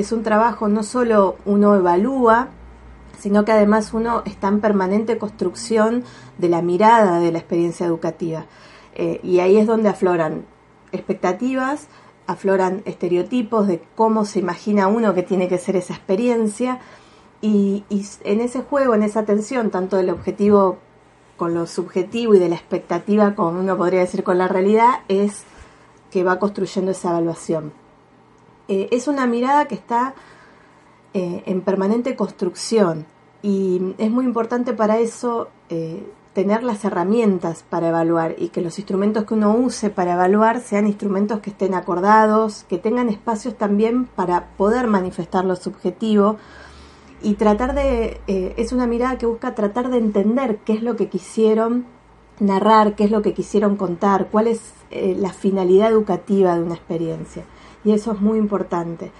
es un trabajo, no solo uno evalúa, sino que además uno está en permanente construcción de la mirada de la experiencia educativa. Eh, y ahí es donde afloran expectativas, afloran estereotipos de cómo se imagina uno que tiene que ser esa experiencia. Y, y en ese juego, en esa tensión, tanto del objetivo con lo subjetivo y de la expectativa, como uno podría decir con la realidad, es que va construyendo esa evaluación. Eh, es una mirada que está eh, en permanente construcción y es muy importante para eso eh, tener las herramientas para evaluar y que los instrumentos que uno use para evaluar sean instrumentos que estén acordados, que tengan espacios también para poder manifestar lo subjetivo y tratar de, es una mirada que busca tratar de entender qué es lo que quisieron narrar, qué es lo que quisieron contar, cuál es la finalidad educativa de una experiencia y eso es muy importante.